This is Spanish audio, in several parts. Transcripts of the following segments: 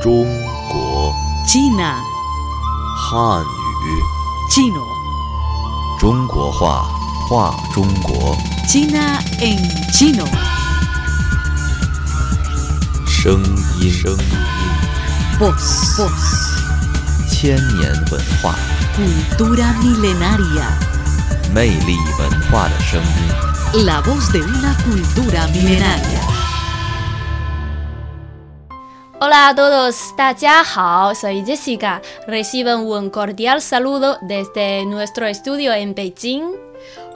中国 China, 汉语 chino, 中国话话中国 China en chino. 声音声音 Voz, voz, 千年文化 cultura milenaria. 魅力文化的声音。 La voz de una cultura milenaria. Hola a todos, 大家好，soy Jessica. Reciban un cordial saludo desde nuestro estudio en Beijing.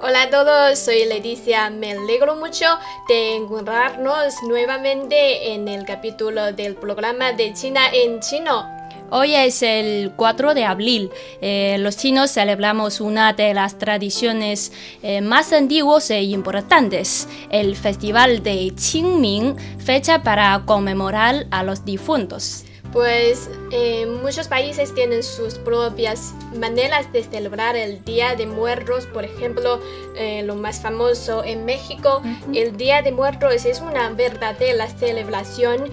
Hola a todos, soy Leticia. Me alegro mucho de encontrarnos nuevamente en el capítulo del programa de China en chino. Hoy es el 4 de abril. Eh, los chinos celebramos una de las tradiciones eh, más antiguas e importantes, el Festival de Qingming, fecha para conmemorar a los difuntos. Pues eh, muchos países tienen sus propias maneras de celebrar el Día de Muertos. Por ejemplo, eh, lo más famoso en México, el Día de Muertos es una verdadera celebración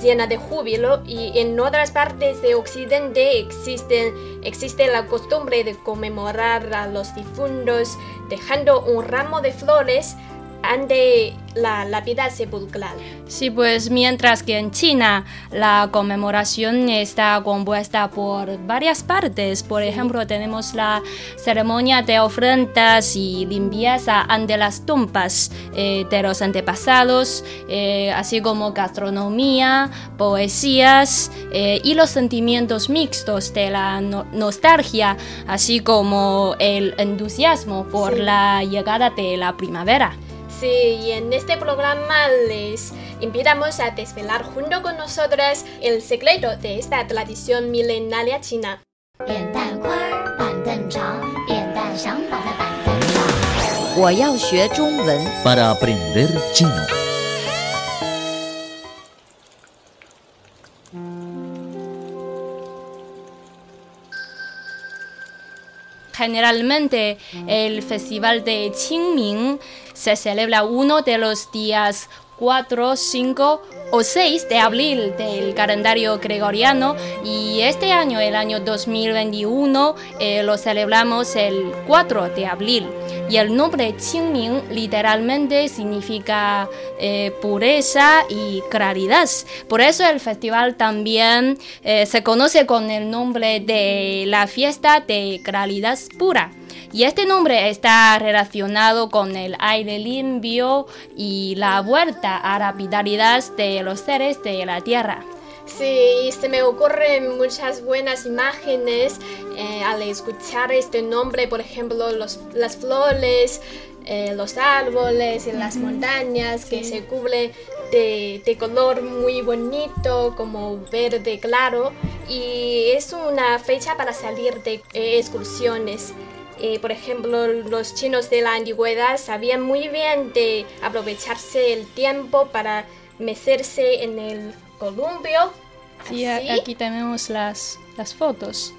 llena de júbilo y en otras partes de Occidente existen, existe la costumbre de conmemorar a los difuntos dejando un ramo de flores ante la lápida sepulcral. Sí, pues mientras que en China la conmemoración está compuesta por varias partes. Por ejemplo, tenemos la ceremonia de ofrendas y limpieza ante las tumbas eh, de los antepasados, eh, así como gastronomía, poesías eh, y los sentimientos mixtos de la no- nostalgia, así como el entusiasmo por Sí. la llegada de la primavera. Sí, y en este programa les invitamos a desvelar junto con nosotras el secreto de esta tradición milenaria china. Para aprender chino. Generalmente el festival de Qingming se celebra uno de los días 4, 5 o 6 de abril del calendario gregoriano y este año, el año 2021, eh, lo celebramos el 4 de abril. Y el nombre Qingming literalmente significa eh, pureza y claridad. Por eso el festival también eh, se conoce con el nombre de la fiesta de claridad pura. Y este nombre está relacionado con el aire limpio y la vuelta a la vitalidad de los seres de la tierra. Sí, se me ocurren muchas buenas imágenes eh, al escuchar este nombre, por ejemplo, los, las flores, eh, los árboles y las montañas que se cubren de, de color muy bonito, como verde claro, y es una fecha para salir de eh, excursiones. Eh, por ejemplo, los chinos de la antigüedad sabían muy bien de aprovecharse el tiempo para mecerse en el columpio. Sí, así. aquí tenemos las, las fotos.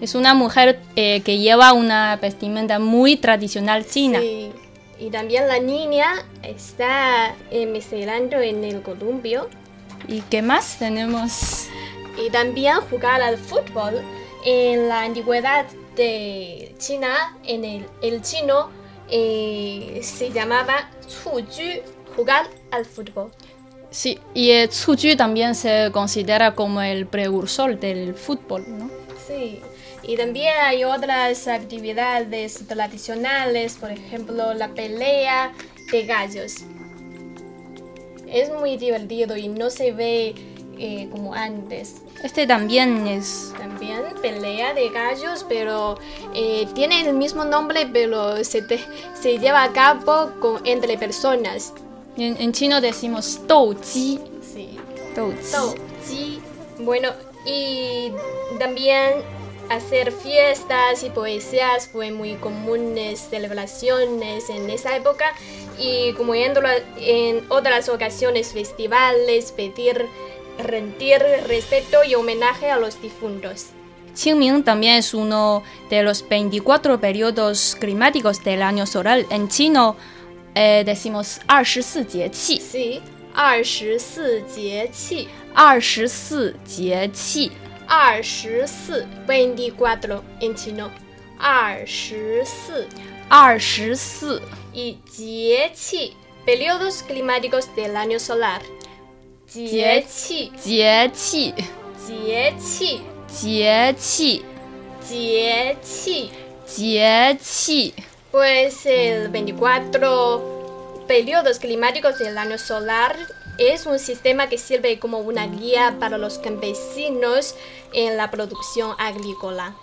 Es una mujer eh, que lleva una vestimenta muy tradicional china. Sí. Y también la niña está eh, mecerando en el columpio. ¿Y qué más tenemos? Y también jugar al fútbol. En la antigüedad de China, en el, el chino, eh, se llamaba 蹴鞠, jugar al fútbol. Sí, y el Tsuju también se considera como el precursor del fútbol, ¿no? Sí, y también hay otras actividades tradicionales, por ejemplo, la pelea de gallos. Es muy divertido y no se ve eh, como antes. Este también es... También pelea de gallos, pero eh, tiene el mismo nombre, pero se, te- se lleva a cabo con, entre personas. En, en chino decimos douji. Sí. douji. Dou Ji. Bueno, y también hacer fiestas y poesías fue muy comunes, celebraciones en esa época y como en otras ocasiones, festivales, pedir, rendir respeto y homenaje a los difuntos. Qingming también es uno de los 24 periodos climáticos del año solar. En chino eh, decimos 24节气. Sí, 二十四节气. 二十四节气，二十四24 en chino. 二十四二十四 y 节气 periodos climáticos del año solar. 节气节气节气节气节气节气 Pues el 24 periodos climáticos del año solar es un sistema que sirve como una guía para los campesinos en la producción agrícola.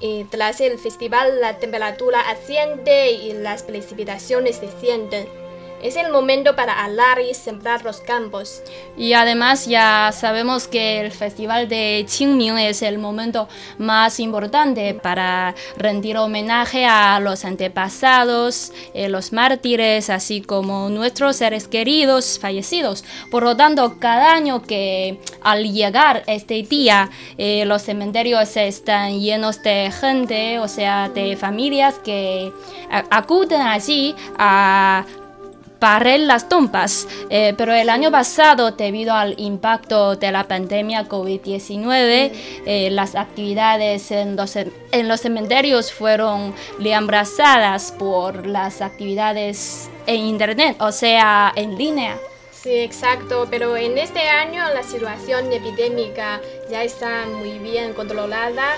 Y tras el festival la temperatura asciende y las precipitaciones descienden. Es el momento para alar y sembrar los campos. Y además ya sabemos que el festival de Qingming es el momento más importante para rendir homenaje a los antepasados, eh, los mártires, así como nuestros seres queridos fallecidos. Por lo tanto, cada año que al llegar este día, eh, los cementerios están llenos de gente, o sea, de familias que acuden allí a barrer las tumbas, eh, pero el año pasado, debido al impacto de la pandemia COVID-19, eh, las actividades en los, en los cementerios fueron reemplazadas por las actividades en Internet, o sea, en línea. Sí, exacto, pero en este año la situación epidémica ya está muy bien controlada,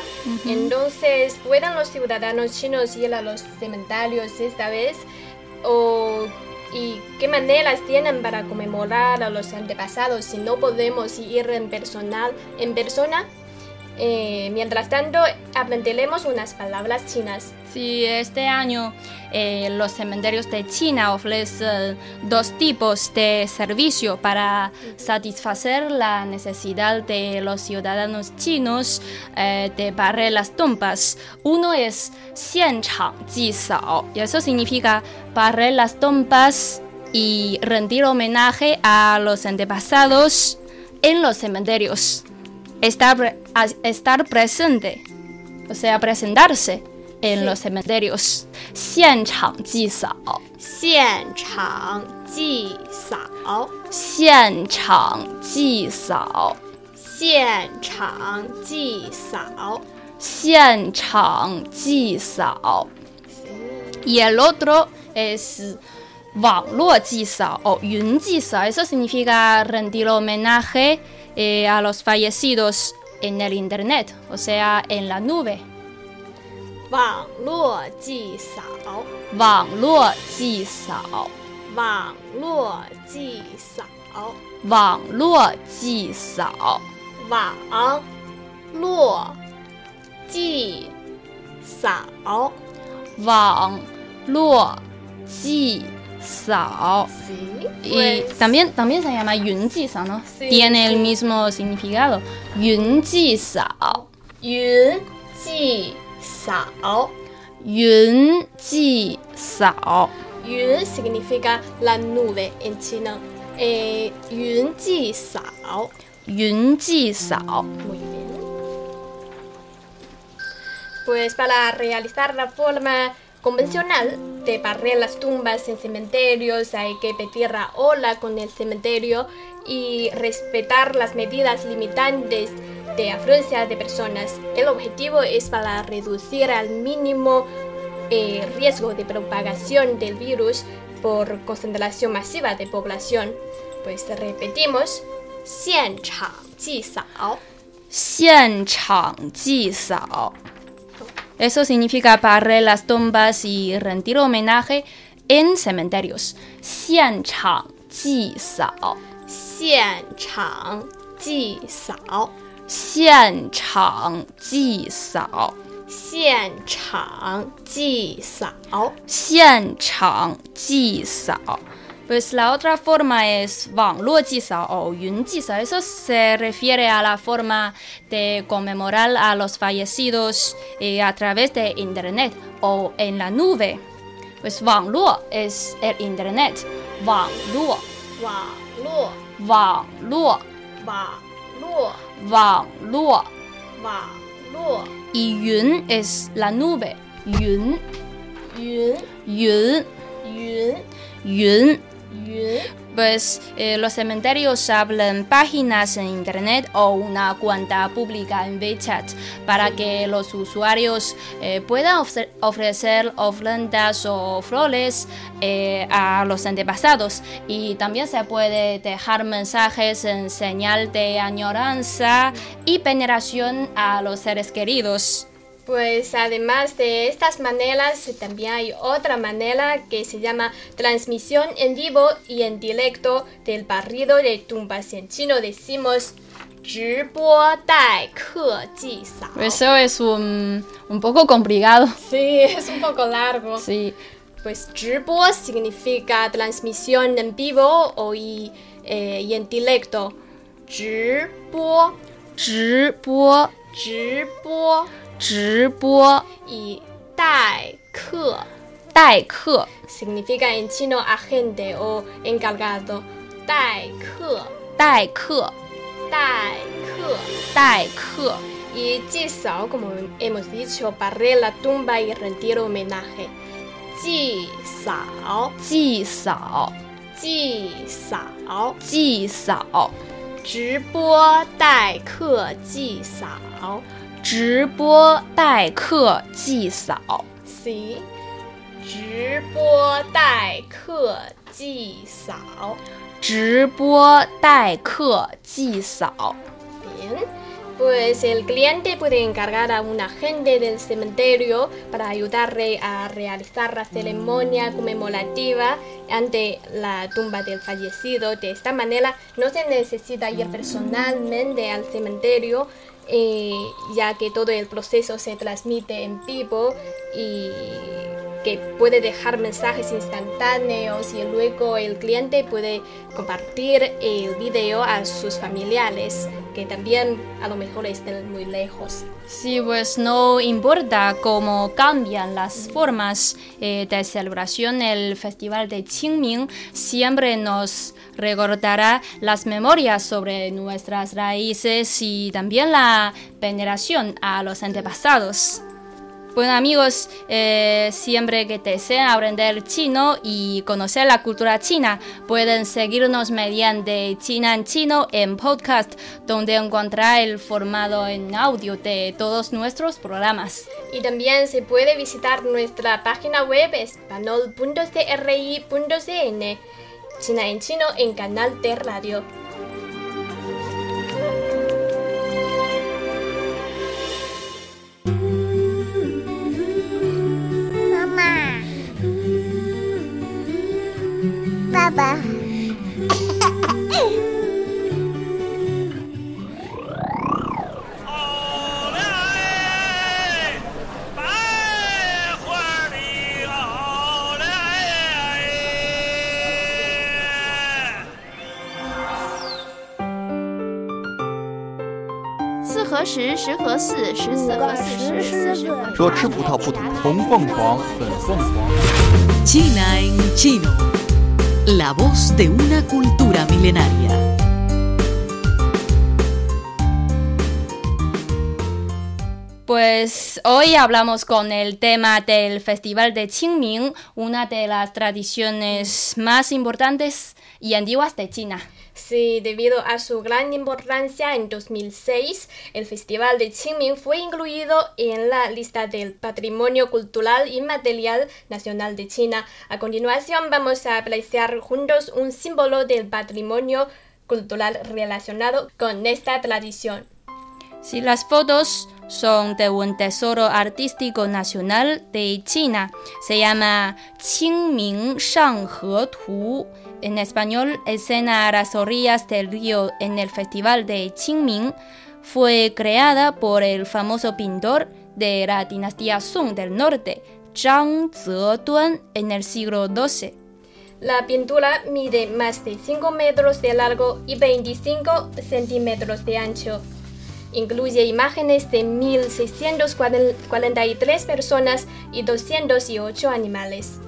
entonces pueden los ciudadanos chinos ir a los cementerios esta vez o y qué maneras tienen para conmemorar a los antepasados si no podemos ir en personal en persona. Eh, mientras tanto, aprenderemos unas palabras chinas. Sí, este año eh, los cementerios de China ofrecen dos tipos de servicio para satisfacer la necesidad de los ciudadanos chinos eh, de barrer las tumbas. Uno es 现场祭扫, y eso significa barrer las tumbas y rendir homenaje a los antepasados en los cementerios. Estar, pre- a- estar presente, o sea, presentarse en los cementerios. 现场祭扫，现场祭扫，现场祭扫，现场祭扫。现场祭扫。Y el otro es 网络祭扫o 云祭扫. Eso significa rendir homenaje eh, a los fallecidos en el internet, o sea, en la nube. 网 Sao. Sí. Y pues. también, también se llama Yunji Sao, ¿no? Sí, Tiene sí. el mismo significado. Yunji Sao. Yunji Sao. Yunji Sao. Yun significa la nube en chino. Eh, Yunji Sao. Yunji Sao. Muy bien. Pues para realizar la forma convencional de barrer las tumbas en cementerios hay que pedir la ola con el cementerio y respetar las medidas limitantes de afluencia de personas. El objetivo es para reducir al mínimo el riesgo de propagación del virus por concentración masiva de población. Pues repetimos, 现场祭扫。现场祭扫. Eso significa barrer las tumbas y rendir homenaje en cementerios. 现场祭扫。现场祭扫，现场祭扫。现场祭扫，现场祭扫。 Pues la otra forma es o Yun Eso se refiere a la forma de conmemorar a los fallecidos eh, a través de Internet o en la nube. Pues Wangluo es el Internet. Wangluo. Wangluo. Wangluo. Wangluo. Wangluo. Wangluo. Y Yun es la nube. Yun. Yun. Yun. Yun. 云 Pues eh, los cementerios hablan páginas en internet o una cuenta pública en WeChat para que los usuarios eh, puedan ofre- ofrecer ofrendas o flores eh, a los antepasados. Y también se puede dejar mensajes en señal de añoranza y veneración a los seres queridos. Pues además de estas maneras, también hay otra manera que se llama transmisión en vivo y en directo del barrido de tumbas. En chino decimos 直播待客祭扫. Eso es un, un poco complicado. Sí, es un poco largo. Sí. Pues 直播 significa transmisión en vivo o y, eh, y en directo. 直播,直播,直播直播 ,y 待客待客 significa en chino agente o encargado. 待客,待客待客.待客 Y jisao, como hemos dicho, barrer la tumba y rendir homenaje. Jisao, 祭扫 jisao. 祭扫直播待客祭扫 直播待客祭扫 ，C，直播待客祭扫。直播待客祭扫 Bien, pues el cliente puede encargar a un agente del cementerio para ayudarle a realizar la ceremonia conmemorativa ante la tumba del fallecido. De esta manera no se necesita ir personalmente al cementerio, eh, ya que todo el proceso se transmite en vivo y que puede dejar mensajes instantáneos y luego el cliente puede compartir el video a sus familiares que también a lo mejor estén muy lejos. Sí, pues no importa cómo cambian las formas eh, de celebración, el Festival de Qingming siempre nos recordará las memorias sobre nuestras raíces y también la veneración a los antepasados. Bueno amigos, eh, siempre que desean aprender chino y conocer la cultura china, pueden seguirnos mediante China en Chino en podcast, donde encontrará el formato en audio de todos nuestros programas. Y también se puede visitar nuestra página web espanol.cri.cn, China en chino en canal de radio. 四和十，十和四，十四和四十，四十。说吃葡萄不吐红凤凰，粉凤凰。G nine G nine。La voz de una cultura milenaria. Pues hoy hablamos con el tema del Festival de Qingming, una de las tradiciones más importantes y antiguas de China. Sí, debido a su gran importancia en 2006, el Festival de Qingming fue incluido en la lista del Patrimonio Cultural Inmaterial Nacional de China. A continuación vamos a apreciar juntos un símbolo del patrimonio cultural relacionado con esta tradición. Si las fotos son de un tesoro artístico nacional de China, se llama Qingming Shanghe Tu. En español, escena a las orillas del río en el Festival de Qingming, fue creada por el famoso pintor de la dinastía Song del norte, Zhang Zeduan, en el siglo XII. La pintura mide más de 5 metros de largo y 25 centímetros de ancho. Incluye imágenes de 1.643 personas y 208 animales.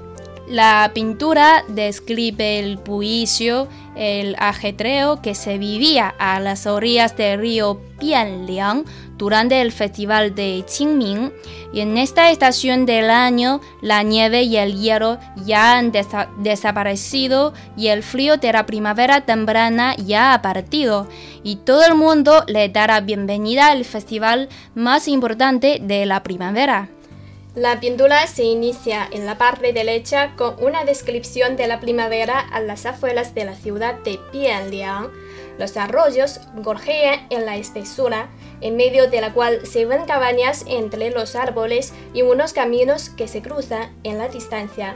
La pintura describe el bullicio, el ajetreo que se vivía a las orillas del río Bianliang durante el festival de Qingming y en esta estación del año la nieve y el hielo ya han desa- desaparecido y el frío de la primavera temprana ya ha partido y todo el mundo le dará bienvenida al festival más importante de la primavera. La pintura se inicia en la parte derecha con una descripción de la primavera a las afueras de la ciudad de Bianliang. Los arroyos gorjean en la espesura, en medio de la cual se ven cabañas entre los árboles y unos caminos que se cruzan en la distancia.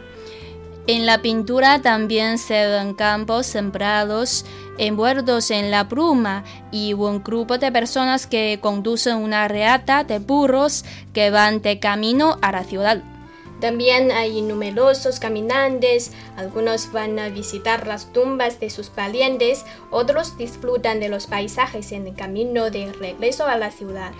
En la pintura también se ven campos sembrados, envueltos en la bruma y un grupo de personas que conducen una reata de burros que van de camino a la ciudad. También hay numerosos caminantes, algunos van a visitar las tumbas de sus valientes, otros disfrutan de los paisajes en el camino de regreso a la ciudad.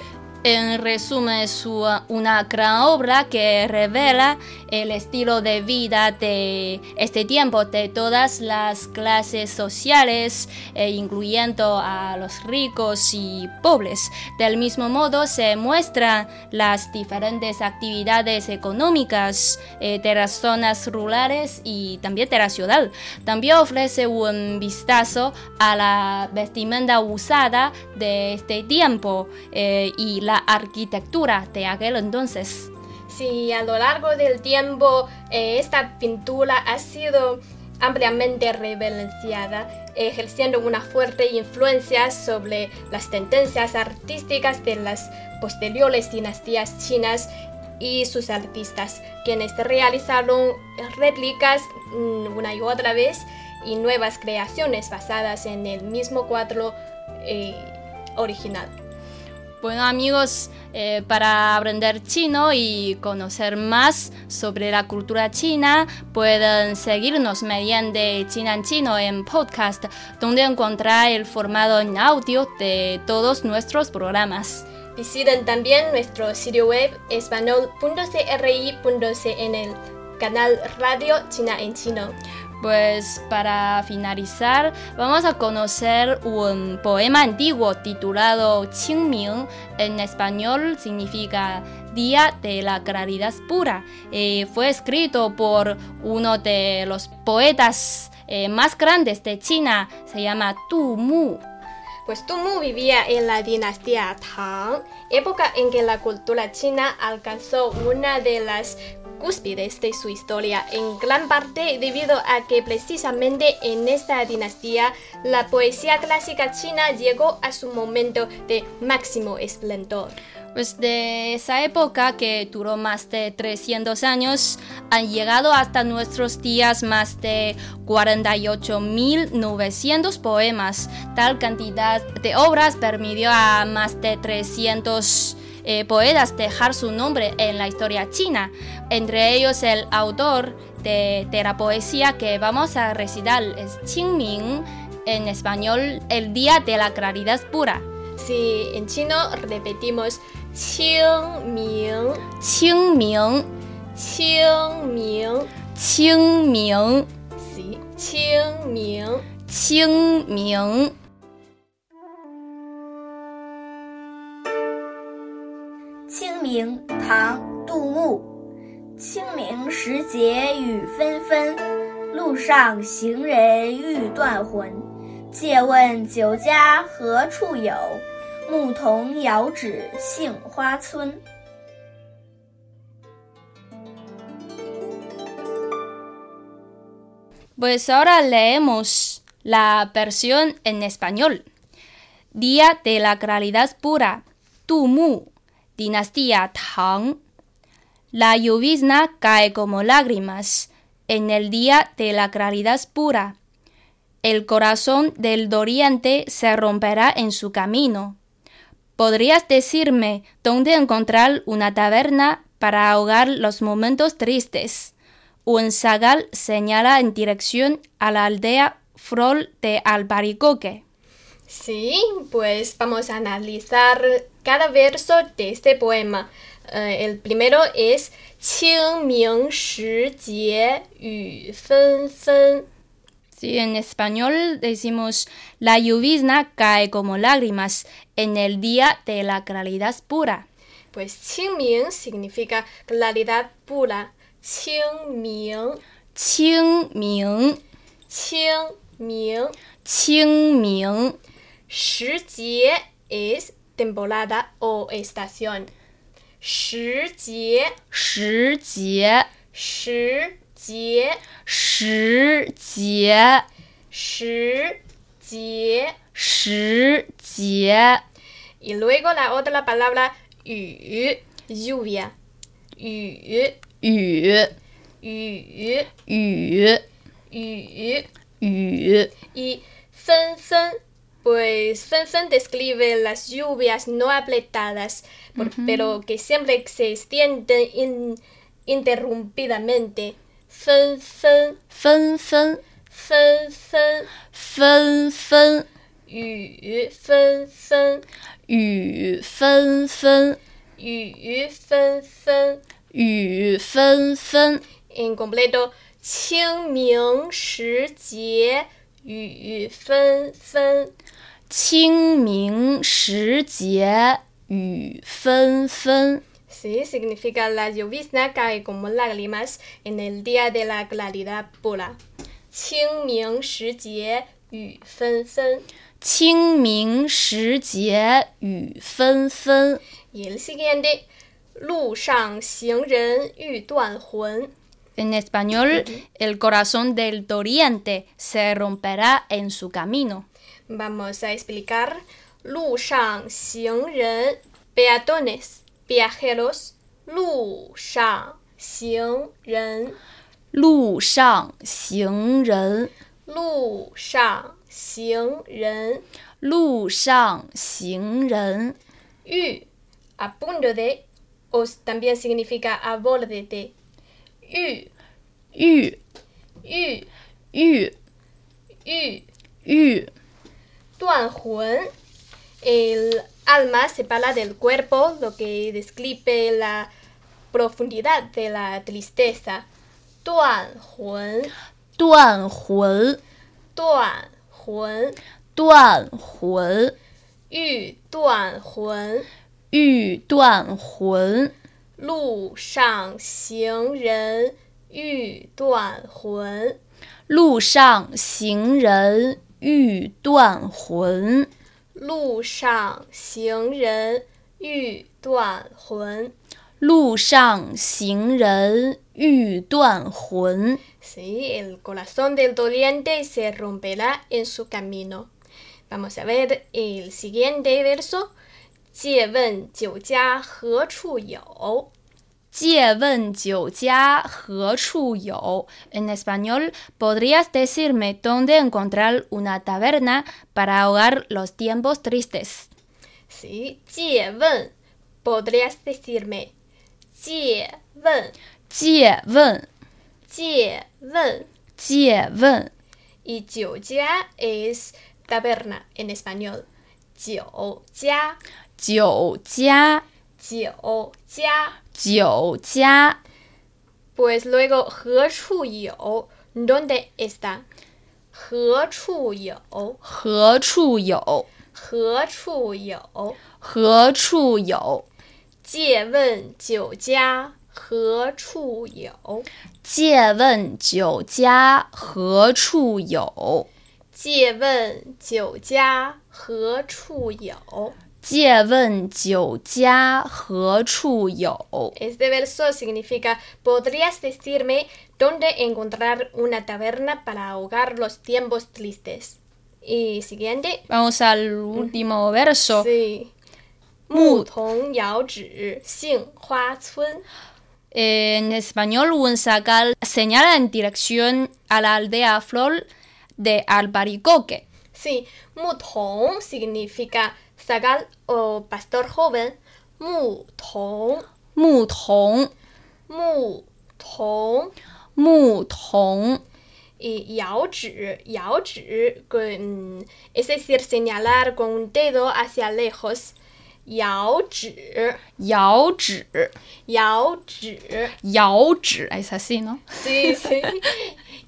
En resumen, es una gran obra que revela el estilo de vida de este tiempo de todas las clases sociales, eh, incluyendo a los ricos y pobres. Del mismo modo, se muestran las diferentes actividades económicas eh, de las zonas rurales y también de la ciudad. También ofrece un vistazo a la vestimenta usada de este tiempo eh, y la arquitectura de aquel entonces. Si a lo largo del tiempo eh, esta pintura ha sido ampliamente reverenciada, ejerciendo una fuerte influencia sobre las tendencias artísticas de las posteriores dinastías chinas y sus artistas, quienes realizaron réplicas mm, una y otra vez y nuevas creaciones basadas en el mismo cuadro eh, original. Bueno amigos, eh, para aprender chino y conocer más sobre la cultura china, pueden seguirnos mediante China en Chino en podcast, donde encontrar el formato en audio de todos nuestros programas. Visiten también nuestro sitio web el canal Radio China en Chino. Pues para finalizar, vamos a conocer un poema antiguo titulado Qingming. En español significa Día de la Claridad Pura. Fue escrito por uno de los poetas eh, más grandes de China. Se llama Tu Mu. Pues Tu Mu vivía en la dinastía Tang, época en que la cultura china alcanzó una de las cúspides de su historia, en gran parte debido a que precisamente en esta dinastía la poesía clásica china llegó a su momento de máximo esplendor. Pues de esa época que duró más de 300 años, han llegado hasta nuestros días más de 48.900 poemas. Tal cantidad de obras permitió a más de 300 eh, poetas dejar su nombre en la historia china. Entre ellos el autor de, de la poesía que vamos a recitar es Qingming, en español El Día de la Claridad Pura. Si en chino repetimos Qingming, Qingming, Qingming, Qingming, sí, Qingming. 清明。清明，唐·杜牧。清明时节雨纷纷，路上行人欲断魂。借问酒家何处有？牧童遥指杏花村。Pues ahora leemos la versión en español. Día de la claridad pura. Tu Mu, dinastía Tang. La llovizna cae como lágrimas en el día de la claridad pura. El corazón del doriente se romperá en su camino. ¿Podrías decirme dónde encontrar una taberna para ahogar los momentos tristes? Un zagal señala en dirección a la aldea Frol de Albaricoque. Sí, pues vamos a analizar cada verso de este poema. Eh, el primero es 清明时节雨纷纷. Sí, en español decimos la llovizna cae como lágrimas en el día de la claridad pura. Pues 清明 significa claridad pura. 清明清明清明清明 时节 is temporada o estación. 时节时节时节时节时节时节 y luego la otra palabra 雨 lluvia 雨雨雨雨雨雨 y 纷纷 pues Fanfan describe las lluvias no apretadas, pero que siempre se extienden in, interrumpidamente. Fen fen fen fen fen fen fen fen yu fen fen fen fen en completo 清明时节雨纷纷 Sí, significa la llovizna cae como lágrimas en el día de la claridad pura. 清明时节雨纷纷。清明时节雨纷纷 Y el siguiente, 路上行人欲断魂。 En español, el corazón del doliente se romperá en su camino. Vamos a explicar. Lu shang xing ren, peatones, viajeros. Lu shang xing ren. Lu shang xing ren. Lu shang xing ren. Lu shang xing ren. Yu, a punto de, os también significa a borde de. Yu. Yu. Yu. Yu. Yu. Yu. 断魂. El alma separa del cuerpo, lo que describe la profundidad de la tristeza. Duan Huan. Duan Huan. Duan Huan. Duan Huan. Yu Duan Huan. Yu Duan Huan. Lu Shang Xing Ren. Yu Duan Huan. Lu Shang Xing Ren. 欲断魂，路上行人欲断魂。路上行人欲断魂。Sí, el corazón del doliente se romperá en su camino. Vamos a ver el siguiente verso. 借问酒家何处有？借问酒家何处有？En español, ¿podrías decirme dónde encontrar una taberna para ahogar los tiempos tristes? Sí, 借问 podrías decirme 借问借问，借问借问， y 酒家 es taberna en español. 酒家酒家，酒家酒家， Pues luego 何处有 ¿Dónde está? 何处有何处有？何处有何处有？借问酒家何处有？借问酒家何处有？借问酒家何处有借问酒家何处有？ Este verso significa ¿Podrías decirme dónde encontrar una taberna para ahogar los tiempos tristes? Y siguiente. Vamos al último verso. Sí. 牧童遥指杏花村。 En español, un sacal señala en dirección a la aldea Flor de Albaricoque. Sí, 牧童 significa zagal o pastor joven, mu tong, mu tong, mu tong, mu tong. Y yao zhi, yao zhi, es decir, señalar con un dedo hacia lejos. 摇指，摇指，摇指，摇指，es así, ¿no? Sí, sí.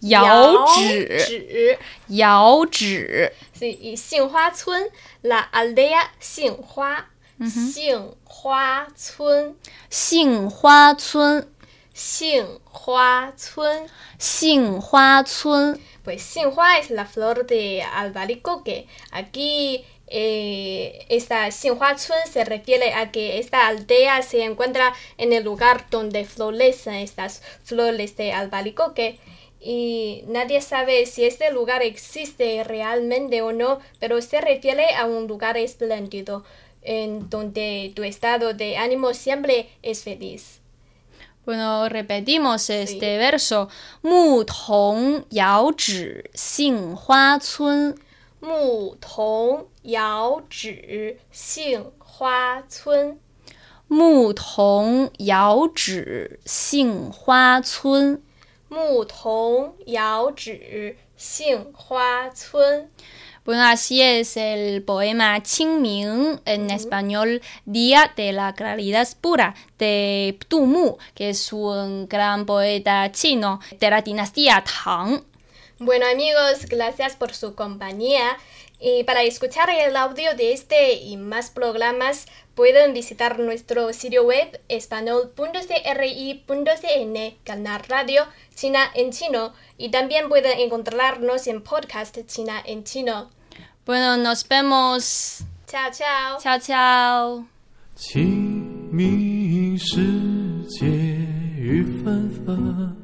摇指，指，摇指。Y 杏花村，la aldea 杏花，杏花村，杏花村，杏花村。杏花村。Pues Xinhua es la flor de albaricoque. Aquí eh, esta Xinhua Chun se refiere a que esta aldea se encuentra en el lugar donde florecen estas flores de albaricoque. Y nadie sabe si este lugar existe realmente o no, pero se refiere a un lugar espléndido en donde tu estado de ánimo siempre es feliz. Bueno, repetimos este verso. 牧童遥指杏花村。 牧童遥指杏花村。牧童遥指杏花村。牧童遥指杏花村。 Bueno, así es el poema Qingming, en español Día de la Claridad Pura, de Tu Mu, que es un gran poeta chino de la dinastía Tang. Bueno amigos, gracias por su compañía. Y para escuchar el audio de este y más programas, pueden visitar nuestro sitio web espanol.cri.cn, canal radio China en chino, y también pueden encontrarnos en podcast China en chino. Bueno, nos vemos. Chao, chao. Chao, chao. 清明时节雨纷纷，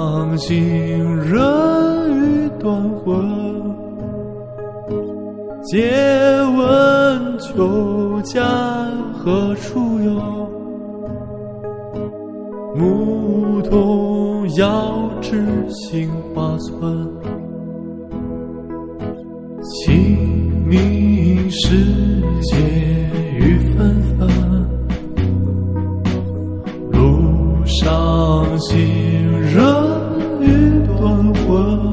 行人欲断魂。借问酒家何处有？牧童遥指杏花村。断